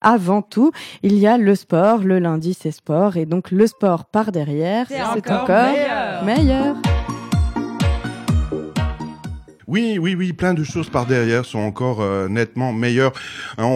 avant tout, il y a le sport. Le lundi, c'est sport. Et donc, le sport par derrière, c'est encore, meilleur. meilleur. Oui, oui, oui, plein de choses par derrière sont encore euh, nettement meilleures. Hein,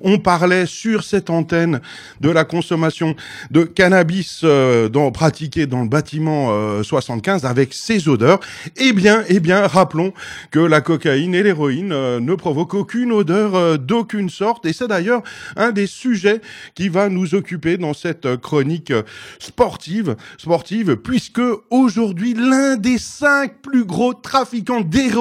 on, parlait sur cette antenne de la consommation de cannabis euh, dans, pratiquée dans le bâtiment 75 euh, avec ses odeurs. Eh bien, eh bien, rappelons que la cocaïne et l'héroïne ne provoquent aucune odeur d'aucune sorte. Et c'est d'ailleurs un des sujets qui va nous occuper dans cette chronique sportive, sportive, puisque aujourd'hui l'un des cinq plus gros trafiquants d'héroïne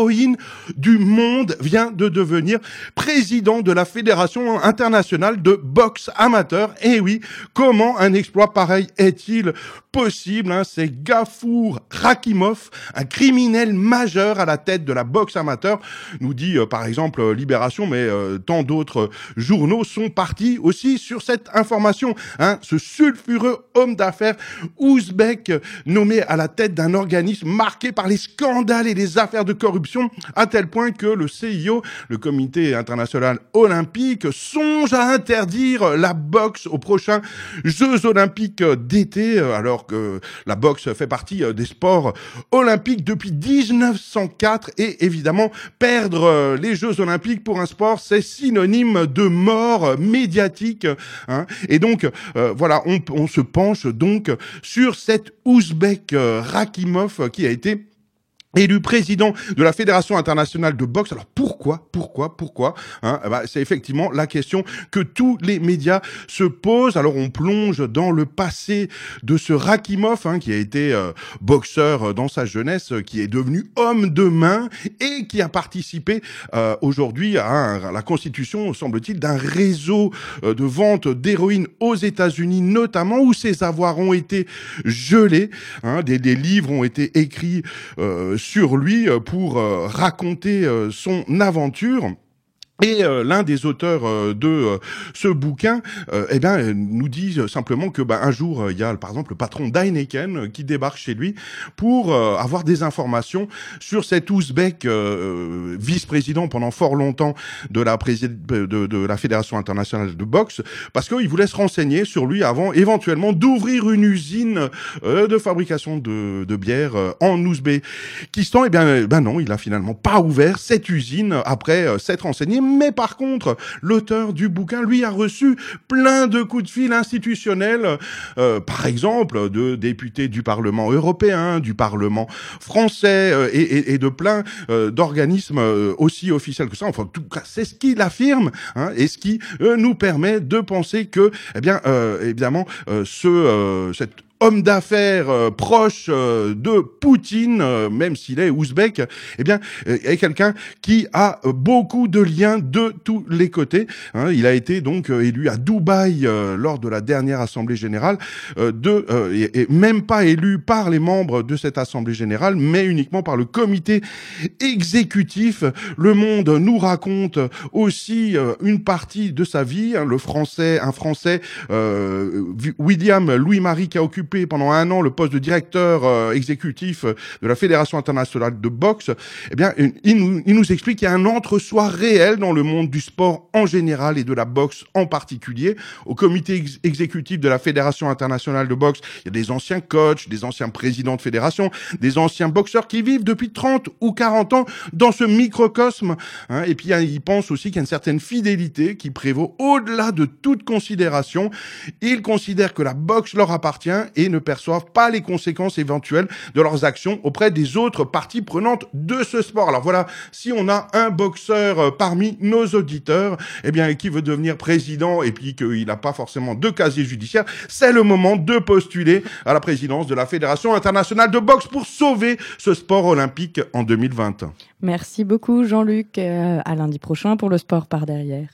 du monde vient de devenir président de la Fédération internationale de boxe amateur. Et oui, comment un exploit pareil est-il possible hein? C'est Gafour Rakimov, un criminel majeur à la tête de la boxe amateur, nous dit euh, par exemple euh, Libération, mais euh, tant d'autres journaux sont partis aussi sur cette information. Hein? Ce sulfureux homme d'affaires ouzbek nommé à la tête d'un organisme marqué par les scandales et les affaires de corruption à tel point que le CIO, le Comité international olympique, songe à interdire la boxe aux prochains Jeux olympiques d'été, alors que la boxe fait partie des sports olympiques depuis 1904 et évidemment perdre les Jeux olympiques pour un sport, c'est synonyme de mort médiatique. Hein. Et donc euh, voilà, on, on, se penche donc sur cet Ouzbek Rakimov qui a été élu président de la Fédération internationale de boxe. Pourquoi, pourquoi, pourquoi hein ben, C'est effectivement la question que tous les médias se posent. Alors on plonge dans le passé de ce Rakimov, hein, qui a été euh, boxeur dans sa jeunesse, qui est devenu homme de main et qui a participé euh, aujourd'hui à, la constitution, semble-t-il, d'un réseau euh, de vente d'héroïne aux États-Unis, notamment où ses avoirs ont été gelés. Hein, des, des, livres ont été écrits sur lui euh, pour euh, raconter euh, son aventure. Et euh, l'un des auteurs euh, de euh, ce bouquin, eh bien, nous dit simplement que bah, un jour, il y a par exemple le patron d'Heineken qui débarque chez lui pour avoir des informations sur cet Ouzbek vice-président pendant fort longtemps de la, de, de, la Fédération internationale de boxe, parce qu'il voulait se renseigner sur lui avant éventuellement d'ouvrir une usine de fabrication de, de bière en Ouzbékistan. Eh bien, ben non, il a finalement pas ouvert cette usine après s'être renseigné mais par contre, l'auteur du bouquin, lui, a reçu plein de coups de fil institutionnels, euh, par exemple, de députés du Parlement européen, du Parlement français euh, et, de plein euh, d'organismes aussi officiels que ça. Enfin, tout cas, c'est ce qu'il affirme hein, et ce qui nous permet de penser que, eh bien, évidemment, ce, cette homme d'affaires euh, proche euh, de Poutine, euh, même s'il est ouzbek, eh bien, est quelqu'un qui a beaucoup de liens de tous les côtés. Hein. il a été donc élu à Dubaï lors de la dernière assemblée générale, de, et, même pas élu par les membres de cette assemblée générale, mais uniquement par le comité exécutif. Le Monde nous raconte aussi une partie de sa vie. Hein. le français, un français, William Louis-Marie qui a occupé pendant un an le poste de directeur euh, exécutif euh, de la Fédération internationale de boxe, eh bien, il nous, explique qu'il y a un entre-soi réel dans le monde du sport en général et de la boxe en particulier. Au comité exécutif de la Fédération internationale de boxe, il y a des anciens coachs, des anciens présidents de fédération, des anciens boxeurs qui vivent depuis 30 ou 40 ans dans ce microcosme. Hein, et puis, il pense aussi qu'il y a une certaine fidélité qui prévaut au-delà de toute considération. Ils considèrent que la boxe leur appartient et ne perçoivent pas les conséquences éventuelles de leurs actions auprès des autres parties prenantes de ce sport. Alors voilà, si on a un boxeur euh, parmi nos auditeurs, eh bien, qui veut devenir président et puis qu'il n'a pas forcément de casier judiciaire, c'est le moment de postuler à la présidence de la Fédération internationale de boxe pour sauver ce sport olympique en 2020. Merci beaucoup Jean-Luc. Euh, à lundi prochain pour le sport par derrière.